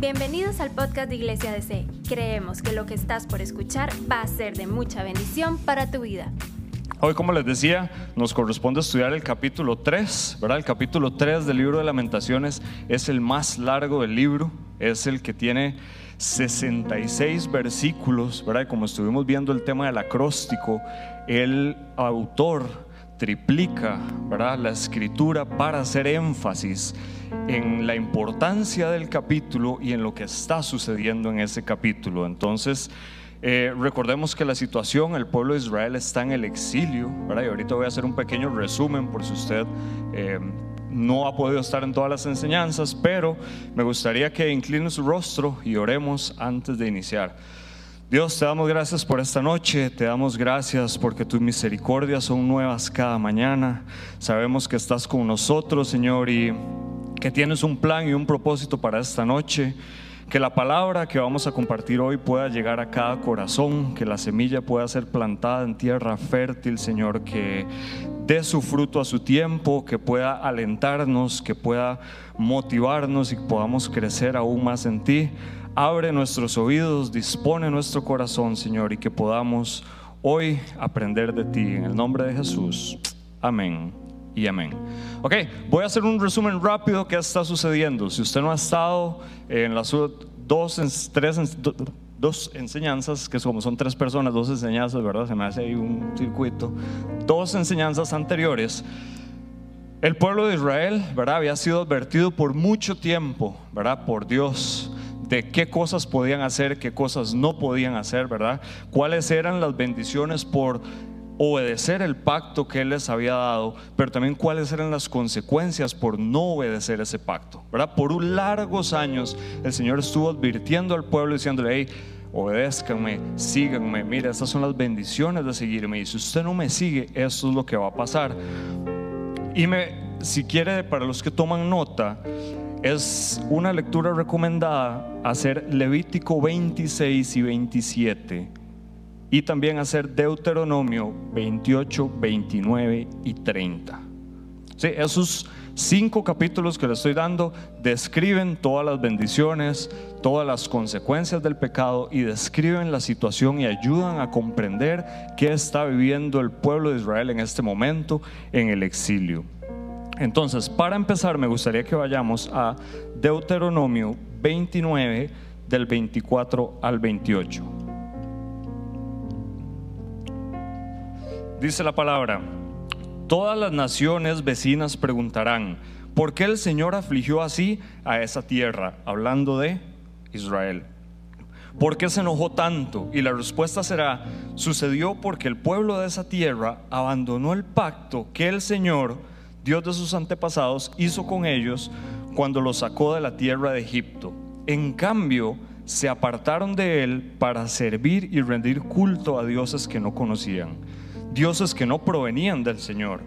Bienvenidos al podcast de Iglesia DC. Creemos que lo que estás por escuchar va a ser de mucha bendición para tu vida. Hoy, como les decía, nos corresponde estudiar el capítulo 3, ¿verdad? El capítulo 3 del libro de lamentaciones es el más largo del libro, es el que tiene 66 versículos, ¿verdad? como estuvimos viendo el tema del acróstico, el autor triplica ¿verdad? la escritura para hacer énfasis en la importancia del capítulo y en lo que está sucediendo en ese capítulo. Entonces, eh, recordemos que la situación, el pueblo de Israel está en el exilio, ¿verdad? y ahorita voy a hacer un pequeño resumen por si usted eh, no ha podido estar en todas las enseñanzas, pero me gustaría que incline su rostro y oremos antes de iniciar. Dios, te damos gracias por esta noche, te damos gracias porque tus misericordias son nuevas cada mañana. Sabemos que estás con nosotros, Señor, y que tienes un plan y un propósito para esta noche. Que la palabra que vamos a compartir hoy pueda llegar a cada corazón, que la semilla pueda ser plantada en tierra fértil, Señor, que dé su fruto a su tiempo, que pueda alentarnos, que pueda motivarnos y podamos crecer aún más en ti. Abre nuestros oídos, dispone nuestro corazón, Señor, y que podamos hoy aprender de ti. En el nombre de Jesús. Amén y amén. Ok, voy a hacer un resumen rápido que está sucediendo. Si usted no ha estado en las dos, tres, dos enseñanzas, que como son tres personas, dos enseñanzas, ¿verdad? Se me hace ahí un circuito. Dos enseñanzas anteriores. El pueblo de Israel, ¿verdad? Había sido advertido por mucho tiempo, ¿verdad? Por Dios de qué cosas podían hacer, qué cosas no podían hacer, ¿verdad? Cuáles eran las bendiciones por obedecer el pacto que Él les había dado, pero también cuáles eran las consecuencias por no obedecer ese pacto, ¿verdad? Por largos años el Señor estuvo advirtiendo al pueblo diciéndole, hey, obedézcanme, síganme, mira, estas son las bendiciones de seguirme y si usted no me sigue, esto es lo que va a pasar. Y me, si quiere, para los que toman nota, es una lectura recomendada hacer Levítico 26 y 27 y también hacer Deuteronomio 28, 29 y 30. Sí, esos cinco capítulos que le estoy dando describen todas las bendiciones, todas las consecuencias del pecado y describen la situación y ayudan a comprender qué está viviendo el pueblo de Israel en este momento en el exilio. Entonces, para empezar, me gustaría que vayamos a Deuteronomio 29 del 24 al 28. Dice la palabra, todas las naciones vecinas preguntarán, ¿por qué el Señor afligió así a esa tierra? Hablando de Israel. ¿Por qué se enojó tanto? Y la respuesta será, sucedió porque el pueblo de esa tierra abandonó el pacto que el Señor Dios de sus antepasados hizo con ellos cuando los sacó de la tierra de Egipto. En cambio, se apartaron de él para servir y rendir culto a dioses que no conocían, dioses que no provenían del Señor.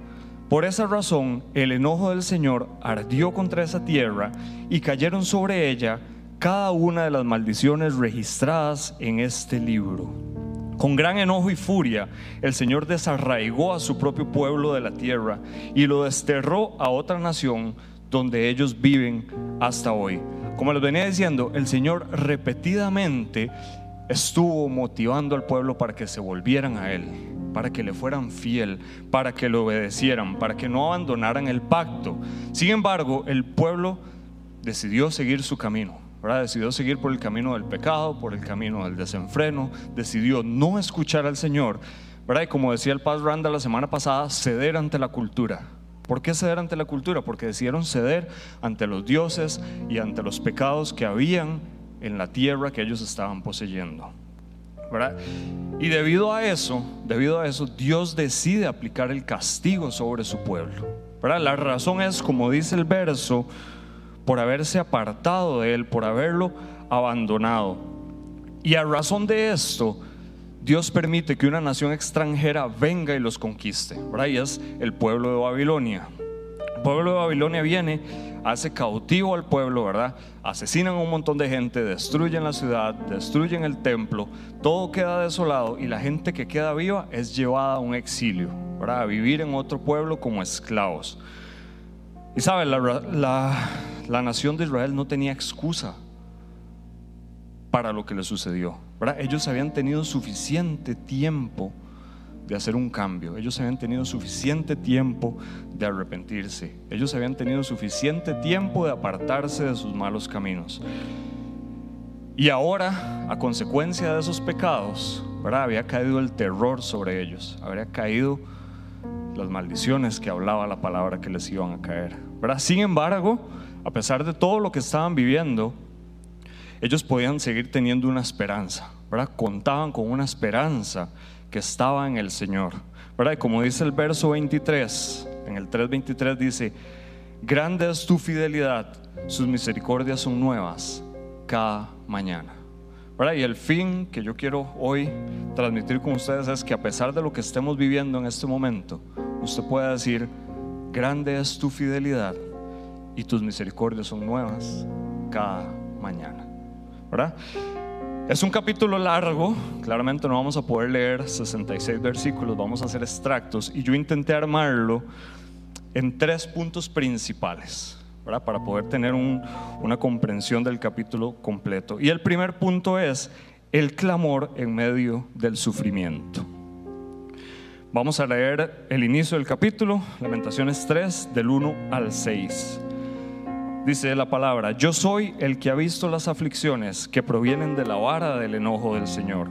Por esa razón, el enojo del Señor ardió contra esa tierra y cayeron sobre ella cada una de las maldiciones registradas en este libro. Con gran enojo y furia, el Señor desarraigó a su propio pueblo de la tierra y lo desterró a otra nación donde ellos viven hasta hoy. Como les venía diciendo, el Señor repetidamente estuvo motivando al pueblo para que se volvieran a Él, para que le fueran fiel, para que lo obedecieran, para que no abandonaran el pacto. Sin embargo, el pueblo decidió seguir su camino Decidió seguir por el camino del pecado, por el camino del desenfreno, decidió no escuchar al Señor, ¿verdad? Y como decía el Paz Randa la semana pasada, ceder ante la cultura. ¿Por qué ceder ante la cultura? Porque decidieron ceder ante los dioses y ante los pecados que habían en la tierra que ellos estaban poseyendo. Y debido a eso, debido a eso, Dios decide aplicar el castigo sobre su pueblo. ¿verdad? La razón es, como dice el verso, por haberse apartado de Él, por haberlo abandonado. Y a razón de esto, Dios permite que una nación extranjera venga y los conquiste. ¿verdad? Y es el pueblo de Babilonia. Pueblo de Babilonia viene, hace cautivo al pueblo, ¿verdad? Asesinan a un montón de gente, destruyen la ciudad, destruyen el templo, todo queda desolado y la gente que queda viva es llevada a un exilio, ¿verdad? A vivir en otro pueblo como esclavos. Y sabe, la, la, nación de Israel no tenía excusa para lo que le sucedió. ¿verdad? Ellos habían tenido suficiente tiempo de hacer un cambio. Ellos habían tenido suficiente tiempo de arrepentirse. Ellos habían tenido suficiente tiempo de apartarse de sus malos caminos. Y ahora, a consecuencia de esos pecados, ¿verdad? había caído el terror sobre ellos, habría caído las maldiciones que hablaba la palabra que les iban a caer. ¿verdad? Sin embargo, a pesar de todo lo que estaban viviendo, ellos podían seguir teniendo una esperanza, ¿verdad? Contaban con una esperanza que estaba en el Señor, ¿verdad? Y como dice el verso 23, en el 3:23 dice, grande es tu fidelidad, sus misericordias son nuevas cada mañana. ¿verdad? Y el fin que yo quiero hoy transmitir con ustedes es que a pesar de lo que estemos viviendo en este momento, usted pueda decir, grande es tu fidelidad y tus misericordias son nuevas cada mañana. ¿verdad? Es un capítulo largo, claramente no vamos a poder leer 66 versículos, vamos a hacer extractos y yo intenté armarlo en tres puntos principales. ¿verdad? para poder tener una comprensión del capítulo completo. Y el primer punto es el clamor en medio del sufrimiento. Vamos a leer el inicio del capítulo, Lamentaciones 3, del 1 al 6. Dice la palabra, yo soy el que ha visto las aflicciones que provienen de la vara del enojo del Señor.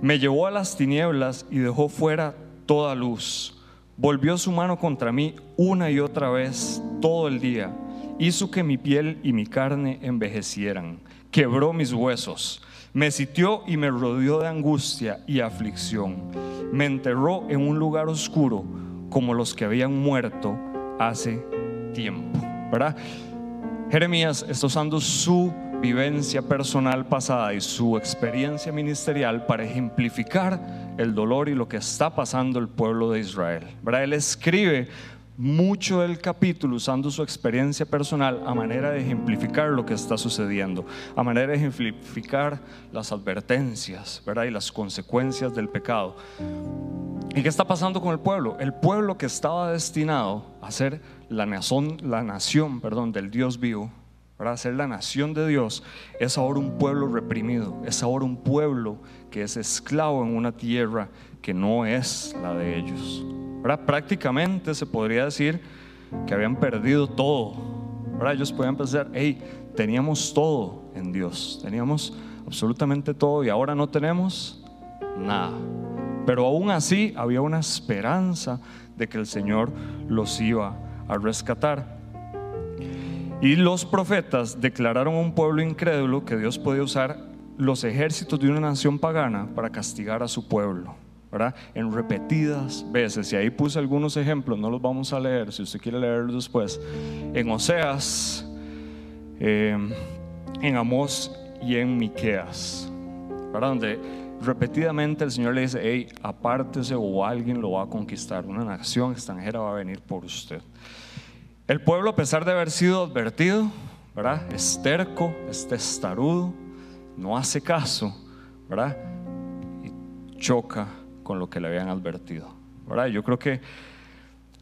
Me llevó a las tinieblas y dejó fuera toda luz. Volvió su mano contra mí una y otra vez todo el día. Hizo que mi piel y mi carne envejecieran. Quebró mis huesos. Me sitió y me rodeó de angustia y aflicción. Me enterró en un lugar oscuro como los que habían muerto hace tiempo. ¿Verdad? Jeremías está usando su vivencia personal pasada y su experiencia ministerial para ejemplificar el dolor y lo que está pasando el pueblo de Israel. ¿verdad? Él escribe mucho del capítulo usando su experiencia personal a manera de ejemplificar lo que está sucediendo, a manera de ejemplificar las advertencias ¿verdad? y las consecuencias del pecado. ¿Y qué está pasando con el pueblo? El pueblo que estaba destinado a ser la nación, la nación perdón, del Dios vivo, para ser la nación de Dios, es ahora un pueblo reprimido, es ahora un pueblo que es esclavo en una tierra que no es la de ellos. Prácticamente se podría decir que habían perdido todo. Ellos podían pensar, hey, teníamos todo en Dios, teníamos absolutamente todo y ahora no tenemos nada. Pero aún así había una esperanza de que el Señor los iba a rescatar. Y los profetas declararon a un pueblo incrédulo que Dios podía usar los ejércitos de una nación pagana para castigar a su pueblo. ¿verdad? En repetidas veces. Y ahí puse algunos ejemplos, no los vamos a leer, si usted quiere leerlos después. En Oseas, em, en Amós y en Miqueas, ¿verdad? Donde repetidamente el Señor le dice, hey, apártese o alguien lo va a conquistar, una nación extranjera va a venir por usted. El pueblo, a pesar de haber sido advertido, ¿verdad? Es terco, es testarudo, no hace caso, ¿verdad? Y choca con lo que le habían advertido, ¿verdad? Yo creo que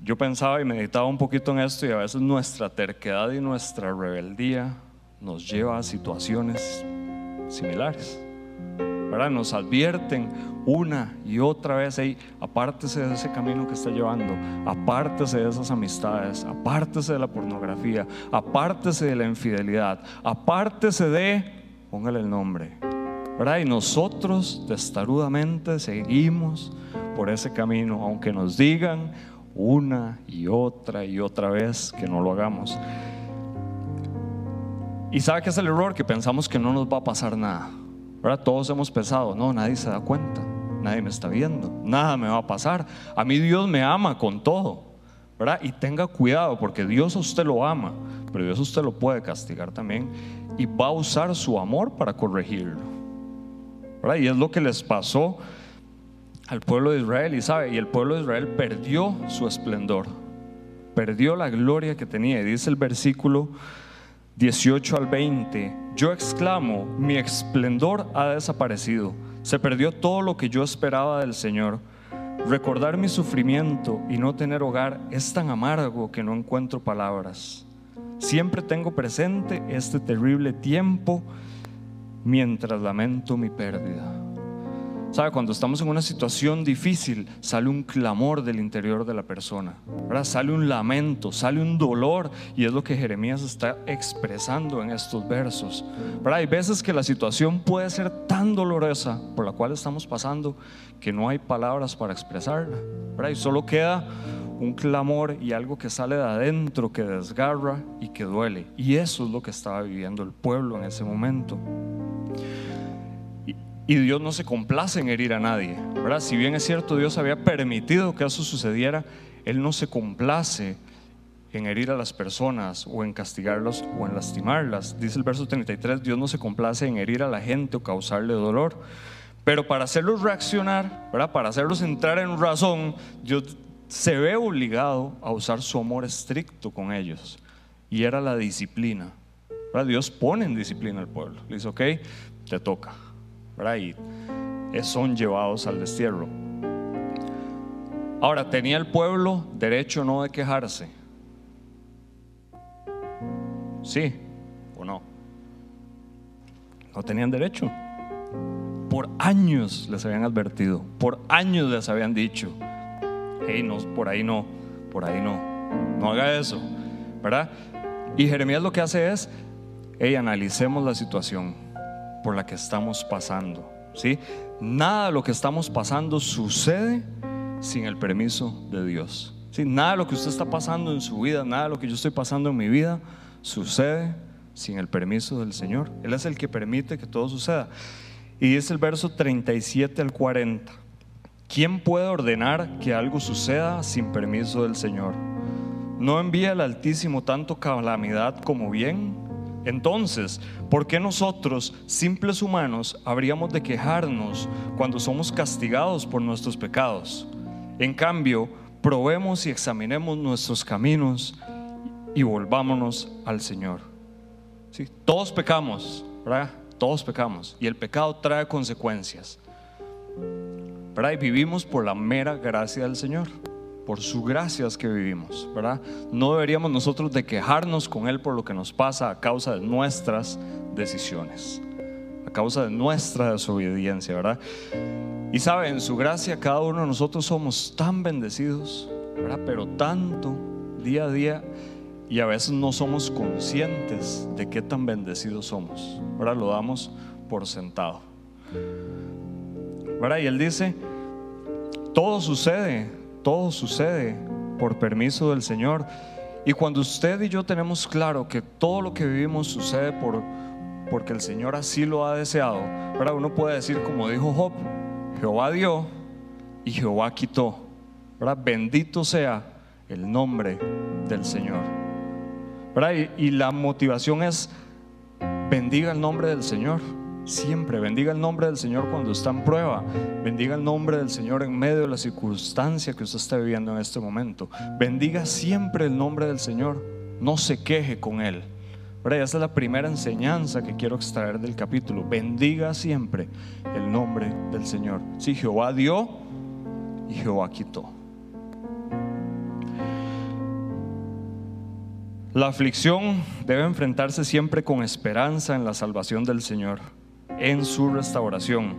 yo pensaba y meditaba un poquito en esto y a veces nuestra terquedad y nuestra rebeldía nos lleva a situaciones similares. Nos advierten una y otra vez, ahí, apártese de ese camino que está llevando, apártese de esas amistades, apártese de la pornografía, apártese de la infidelidad, apártese de, póngale el nombre. Y nosotros testarudamente seguimos por ese camino, aunque nos digan una y otra y otra vez que no lo hagamos. Y sabe que es el error que pensamos que no nos va a pasar nada. ¿Verdad? Todos hemos pensado, no, nadie se da cuenta, nadie me está viendo, nada me va a pasar. A mí Dios me ama con todo, ¿verdad? Y tenga cuidado porque Dios a usted lo ama, pero Dios a usted lo puede castigar también y va a usar su amor para corregirlo. ¿verdad? Y es lo que les pasó al pueblo de Israel y sabe, y el pueblo de Israel perdió su esplendor, perdió la gloria que tenía. Y dice el versículo 18 al 20, yo exclamo, mi esplendor ha desaparecido, se perdió todo lo que yo esperaba del Señor. Recordar mi sufrimiento y no tener hogar es tan amargo que no encuentro palabras. Siempre tengo presente este terrible tiempo mientras lamento mi pérdida. ¿Sabe? Cuando estamos en una situación difícil, sale un clamor del interior de la persona. ¿verdad? Sale un lamento, sale un dolor. Y es lo que Jeremías está expresando en estos versos. ¿verdad? Hay veces que la situación puede ser tan dolorosa por la cual estamos pasando que no hay palabras para expresarla. ¿verdad? Y solo queda un clamor y algo que sale de adentro, que desgarra y que duele. Y eso es lo que estaba viviendo el pueblo en ese momento. Y Dios no se complace en herir a nadie, ¿verdad? Si bien es cierto, Dios había permitido que eso sucediera, Él no se complace en herir a las personas o en castigarlos o en lastimarlas. Dice el verso 33, Dios no se complace en herir a la gente o causarle dolor. Pero para hacerlos reaccionar, para hacerlos entrar en razón, Dios se ve obligado a usar su amor estricto con ellos. Y era la disciplina. ¿verdad? Dios pone en disciplina al pueblo. Le dice, ok, te toca y son llevados al destierro. Ahora, ¿tenía el pueblo derecho no de quejarse? ¿Sí o no? No tenían derecho. Por años les habían advertido, por años les habían dicho, hey, no, por ahí no, por ahí no, no haga eso, ¿verdad? Y Jeremías lo que hace es, hey, analicemos la situación por la que estamos pasando. ¿sí? Nada lo que estamos pasando sucede sin el permiso de Dios. ¿sí? Nada lo que usted está pasando en su vida, nada lo que yo estoy pasando en mi vida, sucede sin el permiso del Señor. Él es el que permite que todo suceda. Y dice el verso 37 al 40. ¿Quién puede ordenar que algo suceda sin permiso del Señor? ¿No envía el Altísimo tanto calamidad como bien? Entonces, ¿por qué nosotros, simples humanos, habríamos de quejarnos cuando somos castigados por nuestros pecados? En cambio, probemos y examinemos nuestros caminos y volvámonos al Señor. ¿Sí? Todos pecamos, ¿verdad? Todos pecamos y el pecado trae consecuencias. ¿verdad? Y vivimos por la mera gracia del Señor por su gracias que vivimos, ¿verdad? No deberíamos nosotros de quejarnos con Él por lo que nos pasa a causa de nuestras decisiones, a causa de nuestra desobediencia, ¿verdad? Y sabe, en su gracia cada uno de nosotros somos tan bendecidos, ¿verdad? Pero tanto día a día y a veces no somos conscientes de qué tan bendecidos somos, ¿verdad? Lo damos por sentado. ¿Verdad? Y él dice, todo sucede todo sucede por permiso del Señor. Y cuando usted y yo tenemos claro que todo lo que vivimos sucede por, porque el Señor así lo ha deseado, ¿verdad? uno puede decir como dijo Job, Jehová dio y Jehová quitó. ¿verdad? Bendito sea el nombre del Señor. ¿verdad? y la motivación es, bendiga el nombre del Señor. Siempre bendiga el nombre del Señor cuando está en prueba. Bendiga el nombre del Señor en medio de la circunstancia que usted está viviendo en este momento. Bendiga siempre el nombre del Señor. No se queje con Él. Esa es la primera enseñanza que quiero extraer del capítulo. Bendiga siempre el nombre del Señor. Si Jehová dio y Jehová quitó. La aflicción debe enfrentarse siempre con esperanza en la salvación del Señor en su restauración.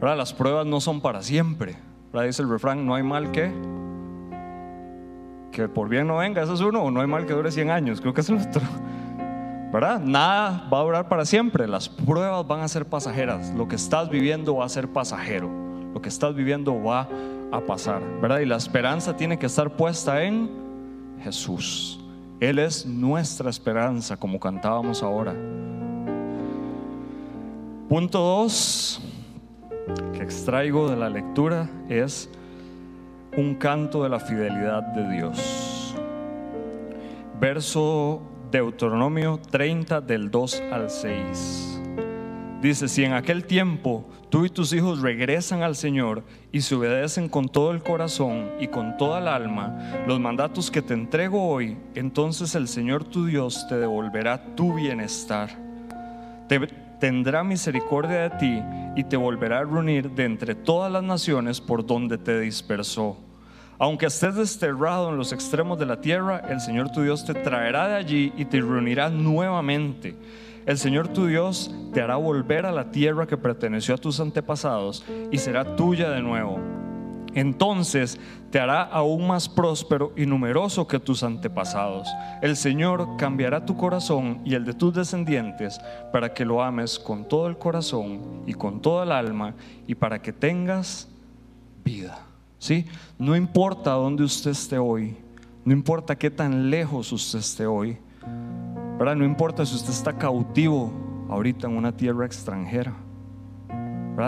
¿verdad? Las pruebas no son para siempre. ¿verdad? Dice el refrán, no hay mal que que por bien no venga, eso es uno, o no hay mal que dure 100 años, creo que es el otro. ¿Verdad? Nada va a durar para siempre, las pruebas van a ser pasajeras, lo que estás viviendo va a ser pasajero, lo que estás viviendo va a pasar, ¿verdad? Y la esperanza tiene que estar puesta en Jesús. Él es nuestra esperanza, como cantábamos ahora. Punto 2 que extraigo de la lectura es un canto de la fidelidad de Dios. Verso Deuteronomio 30 del 2 al 6. Dice, si en aquel tiempo tú y tus hijos regresan al Señor y se obedecen con todo el corazón y con toda el alma los mandatos que te entrego hoy, entonces el Señor tu Dios te devolverá tu bienestar. Te, tendrá misericordia de ti y te volverá a reunir de entre todas las naciones por donde te dispersó. Aunque estés desterrado en los extremos de la tierra, el Señor tu Dios te traerá de allí y te reunirá nuevamente. El Señor tu Dios te hará volver a la tierra que perteneció a tus antepasados y será tuya de nuevo. Entonces te hará aún más próspero y numeroso que tus antepasados. El Señor cambiará tu corazón y el de tus descendientes para que lo ames con todo el corazón y con toda el alma y para que tengas vida. ¿Sí? No importa dónde usted esté hoy, no importa qué tan lejos usted esté hoy. No importa si usted está cautivo ahorita en una tierra extranjera.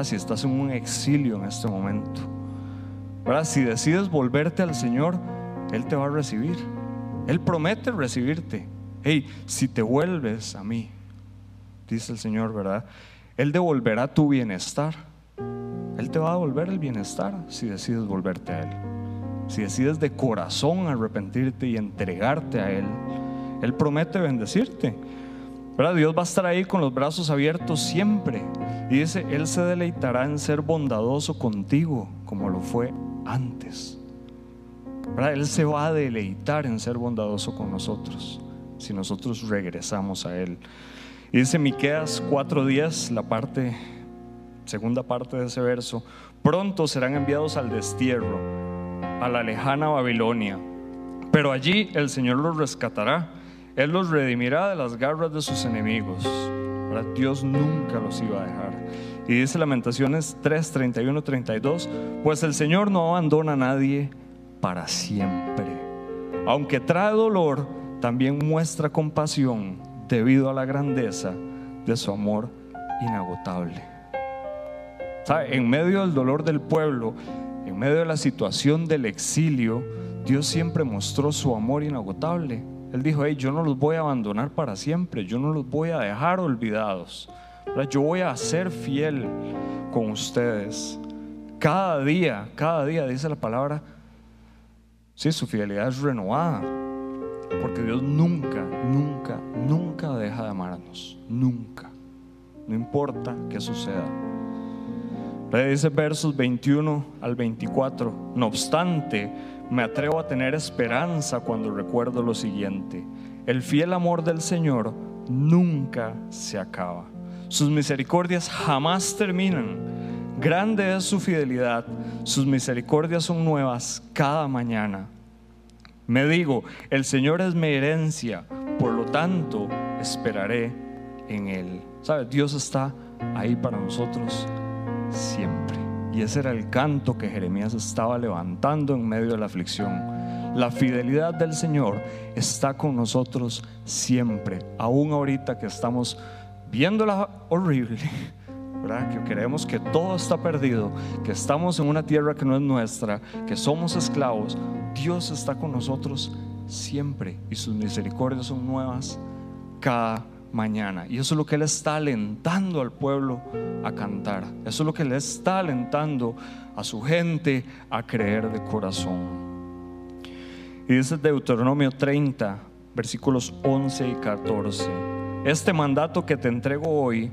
Si estás en un exilio en este momento si decides volverte al Señor, Él te va a recibir. Él promete recibirte. Hey, si te vuelves a mí, dice el Señor, ¿verdad? Él devolverá tu bienestar. Él te va a devolver el bienestar si decides volverte a Él. Si decides de corazón arrepentirte y entregarte a Él, Él promete bendecirte. ¿verdad? Dios va a estar ahí con los brazos abiertos siempre. Y dice, Él se deleitará en ser bondadoso contigo como lo fue antes. Él se va a deleitar en ser bondadoso con nosotros si nosotros regresamos a Él. Y dice Miqueas 4:10, la parte segunda parte de ese verso, pronto serán enviados al destierro, a la lejana Babilonia, pero allí el Señor los rescatará, Él los redimirá de las garras de sus enemigos. Dios nunca los iba a dejar. Y dice Lamentaciones 3, 31, 32, pues el Señor no abandona a nadie para siempre. Aunque trae dolor, también muestra compasión debido a la grandeza de su amor inagotable. En medio del dolor del pueblo, en medio de la situación del exilio, Dios siempre mostró su amor inagotable. Él dijo, hey, yo no los voy a abandonar para siempre, yo no los voy a dejar olvidados. Yo voy a ser fiel con ustedes. Cada día, cada día, dice la palabra, sí, su fidelidad es renovada. Porque Dios nunca, nunca, nunca deja de amarnos. Nunca. No importa qué suceda. Dice versos 21 al 24. No obstante, me atrevo a tener esperanza cuando recuerdo lo siguiente. El fiel amor del Señor nunca se acaba. Sus misericordias jamás terminan. Grande es su fidelidad. Sus misericordias son nuevas cada mañana. Me digo, el Señor es mi herencia, por lo tanto esperaré en Él. ¿Sabe? Dios está ahí para nosotros siempre. Y ese era el canto que Jeremías estaba levantando en medio de la aflicción. La fidelidad del Señor está con nosotros siempre, aún ahorita que estamos viéndola horrible, ¿verdad? que creemos que todo está perdido, que estamos en una tierra que no es nuestra, que somos esclavos, Dios está con nosotros siempre y sus misericordias son nuevas cada mañana. Y eso es lo que Él está alentando al pueblo a cantar. Eso es lo que Él está alentando a su gente a creer de corazón. Y dice Deuteronomio 30, versículos 11 y 14 este mandato que te entrego hoy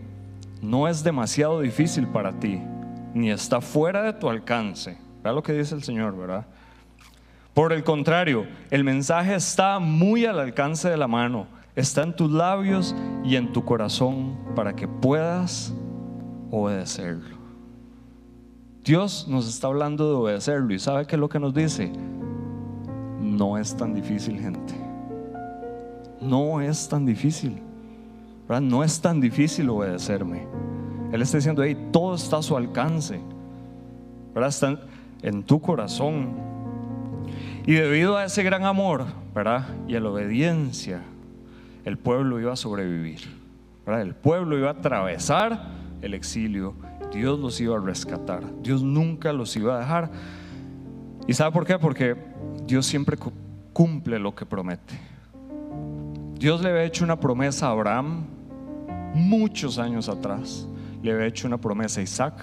no es demasiado difícil para ti, ni está fuera de tu alcance. Vea lo que dice el Señor, ¿verdad? Por el contrario, el mensaje está muy al alcance de la mano, está en tus labios y en tu corazón para que puedas obedecerlo. Dios nos está hablando de obedecerlo y ¿sabe qué es lo que nos dice? No es tan difícil, gente. No es tan difícil. No es tan difícil obedecerme. Él está diciendo, hey, todo está a su alcance. ¿verdad? En tu corazón. Y debido a ese gran amor, ¿verdad? Y a la obediencia, el pueblo iba a sobrevivir. El pueblo iba a atravesar el exilio. Dios los iba a rescatar. Dios nunca los iba a dejar. ¿Y sabe por qué? Porque Dios siempre cumple lo que promete. Dios le había hecho una promesa a Abraham muchos años atrás, le había hecho una promesa a Isaac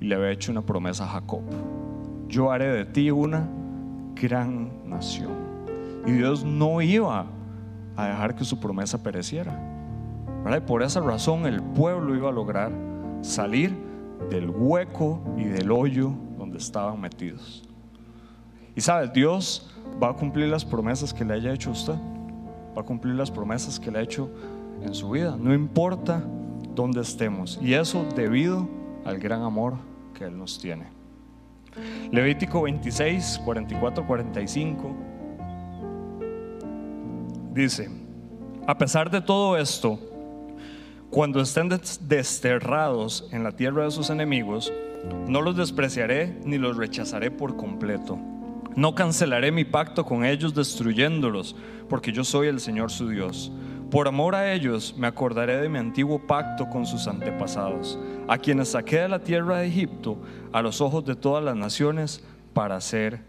y le había hecho una promesa a Jacob. Yo haré de ti una gran nación. Y Dios no iba a dejar que su promesa pereciera. Y por esa razón el pueblo iba a lograr salir del hueco y del hoyo donde estaban metidos. Y sabes, Dios va a cumplir las promesas que le haya hecho a usted. Va a cumplir las promesas que le ha hecho en su vida, no importa dónde estemos. Y eso debido al gran amor que Él nos tiene. Levítico 26, 44, 45 dice, a pesar de todo esto, cuando estén desterrados en la tierra de sus enemigos, no los despreciaré ni los rechazaré por completo. No cancelaré mi pacto con ellos destruyéndolos, porque yo soy el Señor su Dios. Por amor a ellos me acordaré de mi antiguo pacto con sus antepasados, a quienes saqué de la tierra de Egipto a los ojos de todas las naciones para ser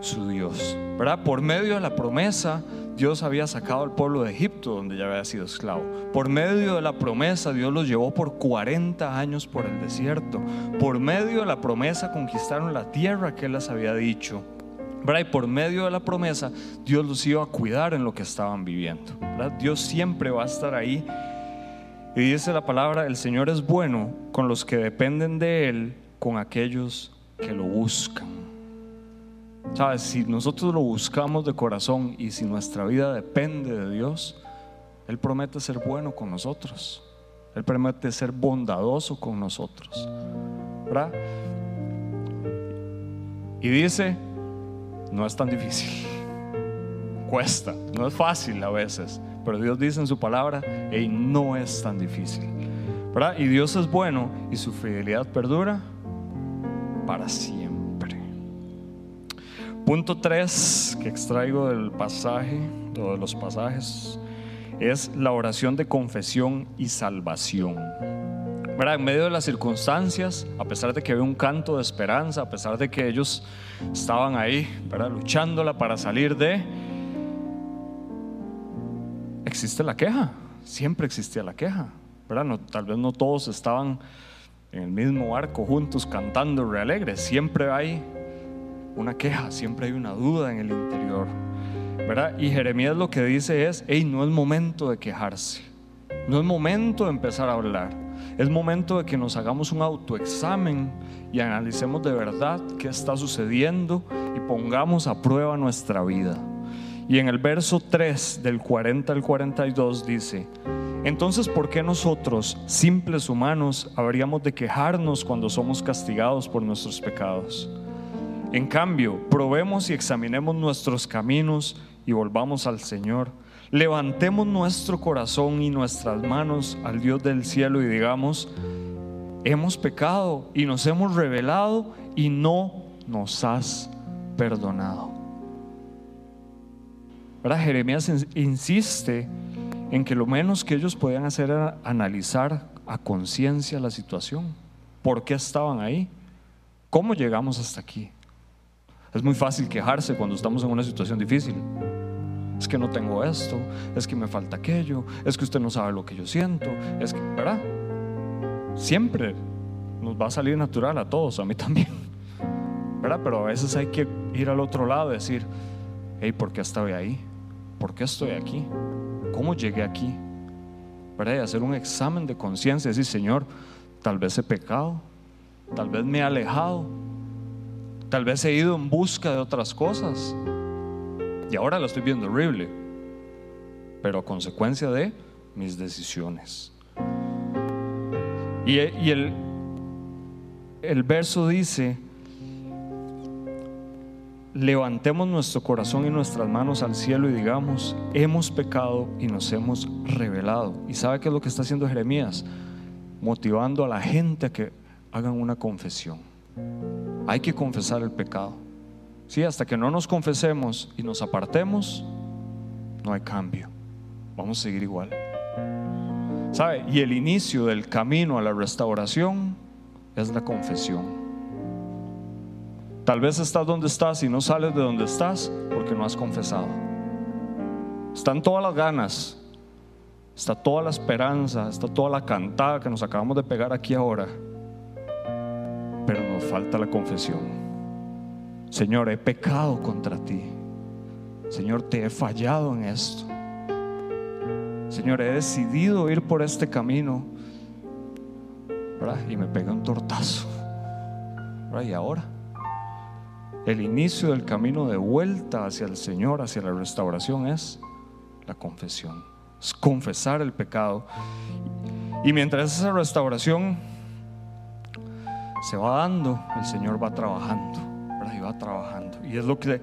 su Dios. ¿Verdad? Por medio de la promesa, Dios había sacado al pueblo de Egipto, donde ya había sido esclavo. Por medio de la promesa, Dios los llevó por 40 años por el desierto. Por medio de la promesa, conquistaron la tierra que Él les había dicho. Y por medio de la promesa, Dios los iba a cuidar en lo que estaban viviendo. Dios siempre va a estar ahí. Y dice la palabra, el Señor es bueno con los que dependen de Él, con aquellos que lo buscan. ¿Sabes? Si nosotros lo buscamos de corazón y si nuestra vida depende de Dios, Él promete ser bueno con nosotros. Él promete ser bondadoso con nosotros. Y dice, no es tan difícil. Cuesta, no es fácil a veces, pero Dios dice en su palabra, y no es tan difícil. ¿Verdad? Y Dios es bueno y su fidelidad perdura para siempre. Punto 3 que extraigo del pasaje, o de los pasajes, es la oración de confesión y salvación. En medio de las circunstancias, a pesar de que había un canto de esperanza, a pesar de que ellos estaban ahí, ¿verdad? luchándola para salir de, existe la queja, siempre existía la queja, ¿verdad? tal vez no todos estaban en el mismo barco juntos cantando re alegres, siempre hay una queja, siempre hay una duda en el interior, ¿verdad? Y Jeremías lo que dice es, hey, no es momento de quejarse, no es momento de empezar a hablar. Es momento de que nos hagamos un autoexamen y analicemos de verdad qué está sucediendo y pongamos a prueba nuestra vida. Y en el verso 3 del 40 al 42 dice, entonces, ¿por qué nosotros, simples humanos, habríamos de quejarnos cuando somos castigados por nuestros pecados? En cambio, probemos y examinemos nuestros caminos y volvamos al Señor levantemos nuestro corazón y nuestras manos al Dios del cielo y digamos, hemos pecado y nos hemos revelado y no nos has perdonado. Ahora Jeremías insiste en que lo menos que ellos podían hacer era analizar a conciencia la situación. ¿Por qué estaban ahí? ¿Cómo llegamos hasta aquí? Es muy fácil quejarse cuando estamos en una situación difícil es que no tengo esto, es que me falta aquello, es que usted no sabe lo que yo siento, es que, ¿verdad? Siempre nos va a salir natural a todos, a mí también, ¿verdad? Pero a veces hay que ir al otro lado y decir, hey, ¿por qué estoy ahí? ¿Por qué estoy aquí? ¿Cómo llegué aquí? ¿Verdad? Y hacer un examen de conciencia y decir, Señor, tal vez he pecado, tal vez me he alejado, tal vez he ido en busca de otras cosas. Y ahora lo estoy viendo horrible, pero a consecuencia de mis decisiones. Y, el, el verso dice, levantemos nuestro corazón y nuestras manos al cielo y digamos, hemos pecado y nos hemos revelado. ¿Y sabe qué es lo que está haciendo Jeremías? Motivando a la gente a que hagan una confesión. Hay que confesar el pecado. Sí, hasta que no nos confesemos y nos apartemos, no hay cambio. Vamos a seguir igual. ¿Sabe? Y el inicio del camino a la restauración es la confesión. Tal vez estás donde estás y no sales de donde estás porque no has confesado. Están todas las ganas, está toda la esperanza, está toda la cantada que nos acabamos de pegar aquí ahora, pero nos falta la confesión. Señor, he pecado contra ti. Señor, te he fallado en esto. Señor, he decidido ir por este camino. Y me pega un tortazo. Y ahora, el inicio del camino de vuelta hacia el Señor, hacia la restauración, es la confesión. es confesar el pecado. Y mientras esa restauración se va dando, el Señor va trabajando, va trabajando. Y es lo que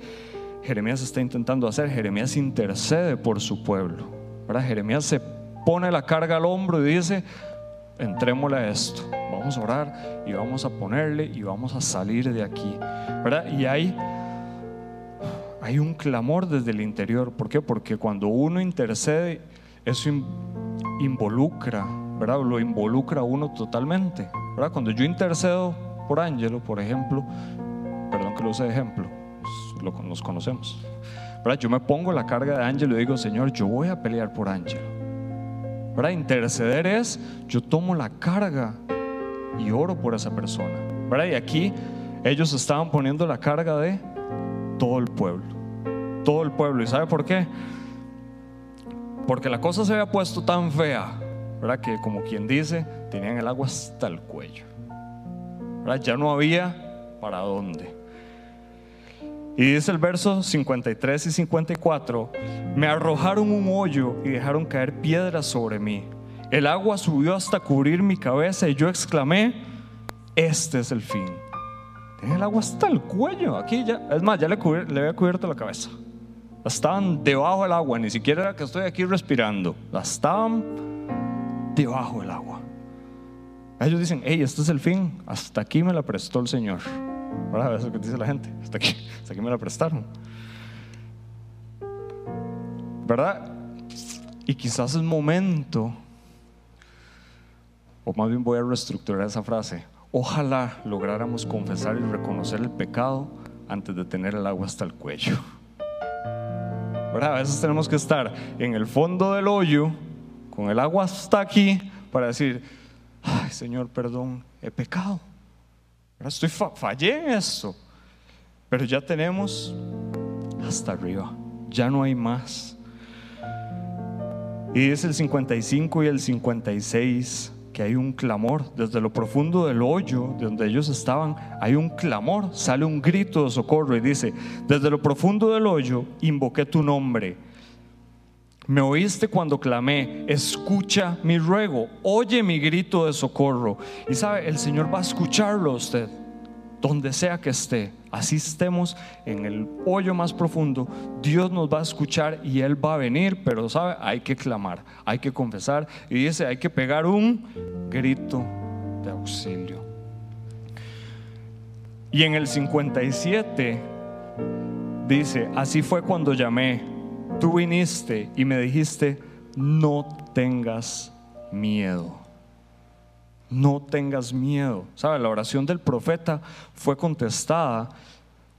Jeremías está intentando hacer. Jeremías intercede por su pueblo, ¿verdad? Jeremías se pone la carga al hombro y dice, entrémosle a esto, vamos a orar y vamos a ponerle y vamos a salir de aquí, ¿verdad? Y hay, hay un clamor desde el interior, ¿por qué? Porque cuando uno intercede, eso involucra, ¿verdad? Lo involucra a uno totalmente, ¿verdad? Cuando yo intercedo por Ángelo, por ejemplo, de ejemplo, pues, lo, nos conocemos. Yo me pongo la carga de Ángelo y digo, Señor, yo voy a pelear por Ángelo. ¿verdad? Interceder es, yo tomo la carga y oro por esa persona. Y aquí ellos estaban poniendo la carga de todo el pueblo, todo el pueblo. ¿Y sabe por qué? Porque la cosa se había puesto tan fea. Que como quien dice, tenían el agua hasta el cuello. Ya no había para dónde. Y dice el verso 53 y 54, me arrojaron un hoyo y dejaron caer piedras sobre mí. El agua subió hasta cubrir mi cabeza y yo exclamé, este es el fin. El agua hasta el cuello, aquí ya, es más, ya le, le había cubierto la cabeza. Estaban debajo del agua, ni siquiera era que estoy aquí respirando, estaban debajo del agua. Ellos dicen, hey, este es el fin, hasta aquí me la prestó el Señor. ¿Verdad? Eso es lo que dice la gente. Hasta aquí, hasta aquí me la prestaron. ¿Verdad? Y quizás es momento, o más bien voy a reestructurar esa frase. Ojalá lográramos confesar y reconocer el pecado antes de tener el agua hasta el cuello. ¿Verdad? A veces tenemos que estar en el fondo del hoyo, con el agua hasta aquí, para decir, ay Señor, perdón, he pecado. Estoy fallé en eso. Pero ya tenemos hasta arriba. Ya no hay más. Y es el 55 y el 56 que hay un clamor desde lo profundo del hoyo de donde ellos estaban. Hay un clamor, sale un grito de socorro y dice, desde lo profundo del hoyo invoqué tu nombre. Me oíste cuando clamé, escucha mi ruego, oye mi grito de socorro. Y sabe, el Señor va a escucharlo a usted donde sea que esté, así estemos en el hoyo más profundo, Dios nos va a escuchar y Él va a venir, pero sabe, hay que clamar, hay que confesar y dice, hay que pegar un grito de auxilio. Y en el 57 dice, así fue cuando llamé, tú viniste y me dijiste, no tengas miedo no tengas miedo. ¿Sabe? La oración del profeta fue contestada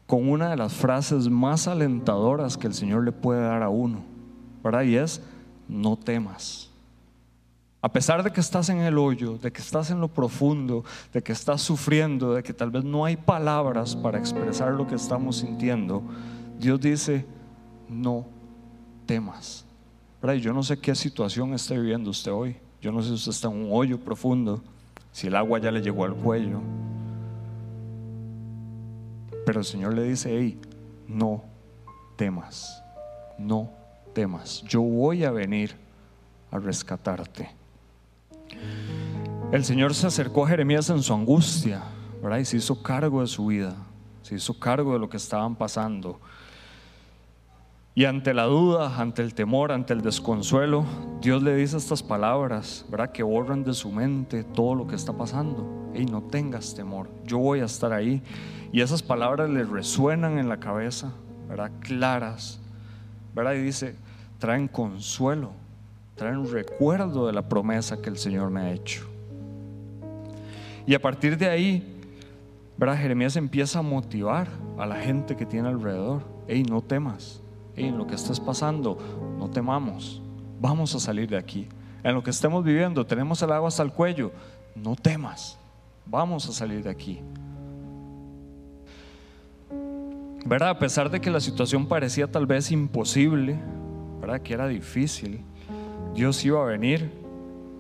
con una de las frases más alentadoras que el Señor le puede dar a uno, ¿verdad? Y es, no temas. A pesar de que estás en el hoyo, de que estás en lo profundo, de que estás sufriendo, de que tal vez no hay palabras para expresar lo que estamos sintiendo, Dios dice, no temas. Yo no sé qué situación está viviendo usted hoy. Yo no sé si usted está en un hoyo profundo si el agua ya le llegó al cuello. Pero el Señor le dice, hey, no temas, no temas, yo voy a venir a rescatarte. El Señor se acercó a Jeremías en su angustia, ¿verdad? Y se hizo cargo de su vida, se hizo cargo de lo que estaban pasando. Y ante la duda, ante el temor, ante el desconsuelo, Dios le dice estas palabras, ¿verdad? Que borran de su mente todo lo que está pasando. Y no tengas temor, yo voy a estar ahí. Y esas palabras le resuenan en la cabeza, ¿verdad? Claras, ¿verdad? Y dice, traen consuelo, traen recuerdo de la promesa que el Señor me ha hecho. Y a partir de ahí, ¿verdad? Jeremías empieza a motivar a la gente que tiene alrededor. Ey, no temas en lo que estés pasando, no temamos, vamos a salir de aquí. En lo que estemos viviendo, tenemos el agua hasta el cuello, no temas, vamos a salir de aquí. ¿Verdad? A pesar de que la situación parecía tal vez imposible, ¿verdad? Que era difícil, Dios iba a venir,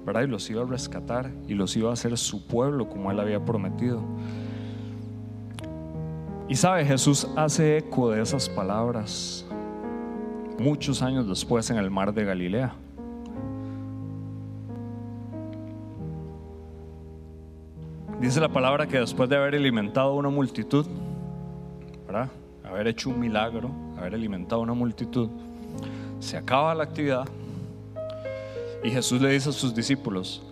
¿verdad? Y los iba a rescatar y los iba a hacer su pueblo como Él había prometido. Y sabe, Jesús hace eco de esas palabras muchos años después en el mar de Galilea. Dice la palabra que después de haber alimentado a una multitud, ¿verdad? haber hecho un milagro, haber alimentado a una multitud, se acaba la actividad y Jesús le dice a sus discípulos,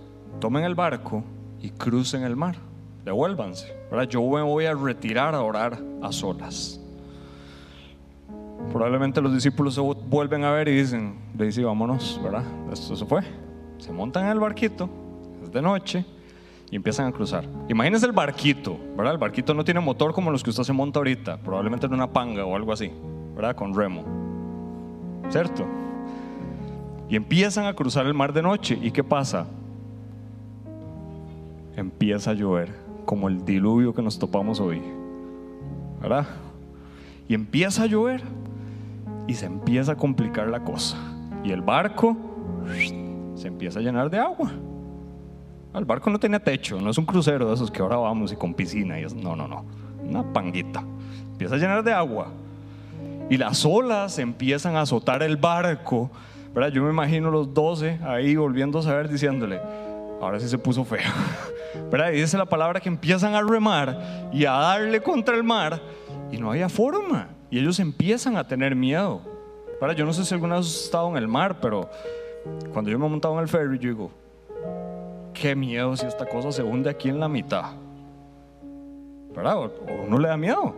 tomen el barco y crucen el mar, devuélvanse. ¿verdad? Yo me voy a retirar a orar a solas. Probablemente los discípulos se vuelven a ver y dicen, le dice, vámonos, ¿verdad? Esto se fue. Se montan en el barquito, es de noche, y empiezan a cruzar. Imagínense el barquito, ¿verdad? El barquito no tiene motor como los que usted se monta ahorita, probablemente en una panga o algo así, ¿verdad? Con remo. ¿Cierto? Y empiezan a cruzar el mar de noche. ¿Y qué pasa? Empieza a llover, como el diluvio que nos topamos hoy. ¿Verdad? Y empieza a llover y se empieza a complicar la cosa. Y el barco se empieza a llenar de agua. El barco no tenía techo, no es un crucero de esos que ahora vamos y con piscina. Y es, no, no, no. Una panguita. Empieza a llenar de agua. Y las olas empiezan a azotar el barco. ¿verdad? Yo me imagino los doce ahí volviendo a saber diciéndole, ahora sí se puso feo. ¿verdad? Y dice la palabra que empiezan a remar y a darle contra el mar y no había forma. Y ellos empiezan a tener miedo. Para yo no sé si alguna vez has estado en el mar, pero cuando yo me he montado en el ferry, yo digo, qué miedo si esta cosa se hunde aquí en la mitad. ¿Verdad? O, uno le da miedo.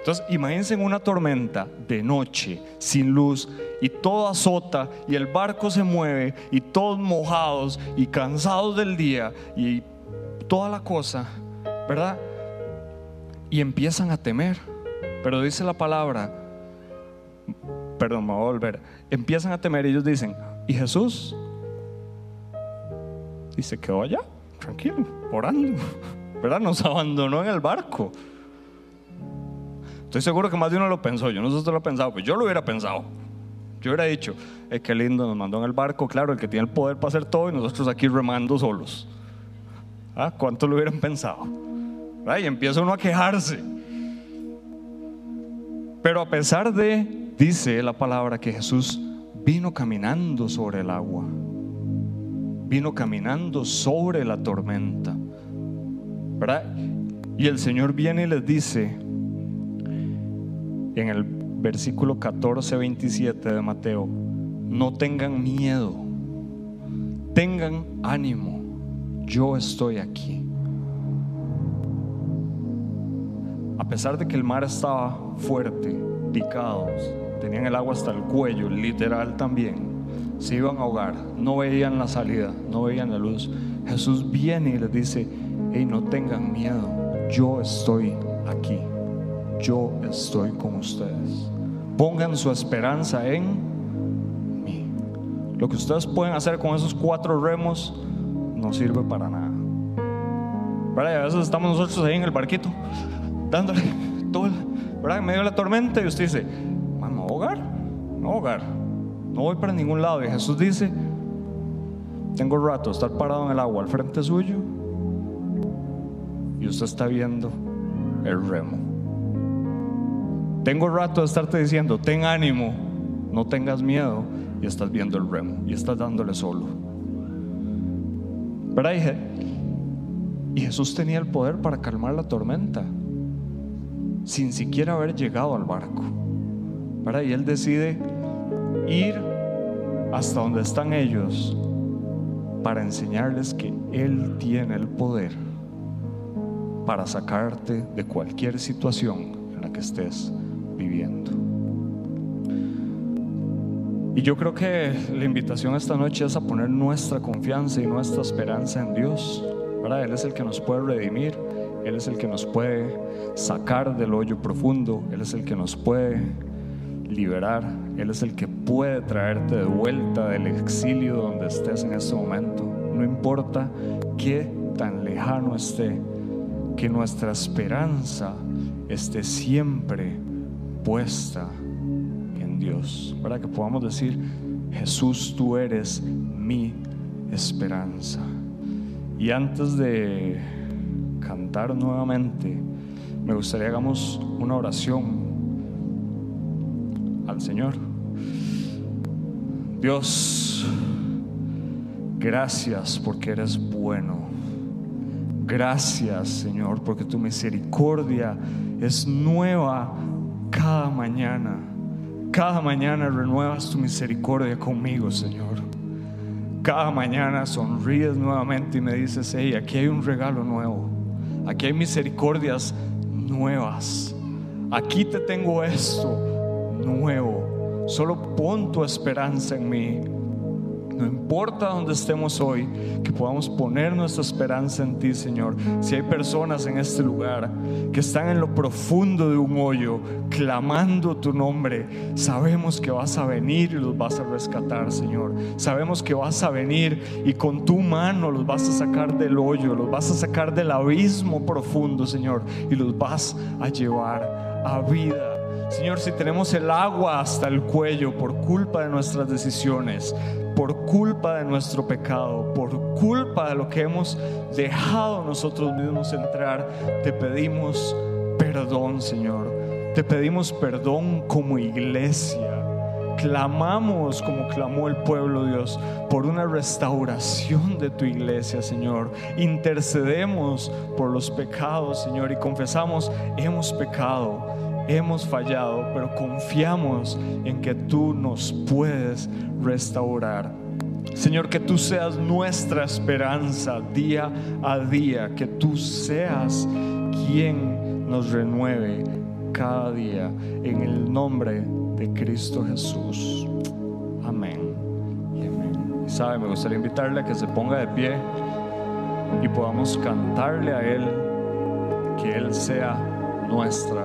Entonces, imagínense en una tormenta de noche, sin luz, y todo azota, y el barco se mueve, y todos mojados y cansados del día, y toda la cosa, ¿verdad? Y empiezan a temer. Pero dice la palabra, perdón, me voy a volver, empiezan a temer y ellos dicen, ¿y Jesús? Y se quedó allá, tranquilo, orando, ¿verdad? Nos abandonó en el barco. Estoy seguro que más de uno lo pensó, yo no sé si lo ha pensado, pues yo lo hubiera pensado. Yo hubiera dicho, es que lindo, nos mandó en el barco, claro, el que tiene el poder para hacer todo y nosotros aquí remando solos. ¿Ah? ¿Cuánto lo hubieran pensado? Y empieza uno a quejarse. Pero a pesar de, dice la palabra, que Jesús vino caminando sobre el agua, vino caminando sobre la tormenta, ¿verdad? Y el Señor viene y les dice en el versículo 14, 27 de Mateo, no tengan miedo, tengan ánimo, yo estoy aquí. Pesar de que el mar estaba fuerte, picados, tenían el agua hasta el cuello, literal también, se iban a ahogar, no veían la salida, no veían la luz. Jesús viene y les dice, hey, no tengan miedo, yo estoy aquí, yo estoy con ustedes. Pongan su esperanza en mí. Lo que ustedes pueden hacer con esos cuatro remos no sirve para nada. ¿Verdad? a veces estamos nosotros ahí en el barquito dándole todo, ¿verdad? En medio de la tormenta y usted dice, ¿me hogar? No hogar. No voy para ningún lado. Y Jesús dice, tengo rato de estar parado en el agua al frente suyo y usted está viendo el remo. Tengo rato de estarte diciendo, ten ánimo, no tengas miedo y estás viendo el remo y estás dándole solo. ¿Verdad? Y Jesús tenía el poder para calmar la tormenta sin siquiera haber llegado al barco. ¿verdad? Y él decide ir hasta donde están ellos para enseñarles que Él tiene el poder para sacarte de cualquier situación en la que estés viviendo. Y yo creo que la invitación esta noche es a poner nuestra confianza y nuestra esperanza en Dios. ¿verdad? Él es el que nos puede redimir, él es el que nos puede sacar del hoyo profundo, Él es el que nos puede liberar, Él es el que puede traerte de vuelta del exilio donde estés en este momento. No importa qué tan lejano esté, que nuestra esperanza esté siempre puesta en Dios, para que podamos decir, Jesús, tú eres mi esperanza. Y antes de cantar nuevamente, me gustaría hagamos una oración al Señor. Dios, gracias porque eres bueno. Gracias, Señor, porque tu misericordia es nueva cada mañana. Cada mañana renuevas tu misericordia conmigo, Señor. Cada mañana sonríes nuevamente y me dices, hey, aquí hay un regalo nuevo. Aquí hay misericordias nuevas. Aquí te tengo esto nuevo. Solo pon tu esperanza en mí. No importa dónde estemos hoy, que podamos poner nuestra esperanza en ti, Señor. Si hay personas en este lugar que están en lo profundo de un hoyo, clamando tu nombre, sabemos que vas a venir y los vas a rescatar, Señor. Sabemos que vas a venir y con tu mano los vas a sacar del hoyo, los vas a sacar del abismo profundo, Señor, y los vas a llevar a vida. Señor, si tenemos el agua hasta el cuello por culpa de nuestras decisiones, por culpa de nuestro pecado, por culpa de lo que hemos dejado nosotros mismos entrar, te pedimos perdón, Señor. Te pedimos perdón como iglesia. Clamamos como clamó el pueblo Dios por una restauración de tu iglesia, Señor. Intercedemos por los pecados, Señor, y confesamos, hemos pecado, hemos fallado, pero confiamos en que tú nos puedes restaurar. Señor, que tú seas nuestra esperanza día a día, que tú seas quien nos renueve cada día en el nombre de Cristo Jesús. Amén. Y amén. Y sabe, me gustaría invitarle a que se ponga de pie y podamos cantarle a Él, que Él sea nuestra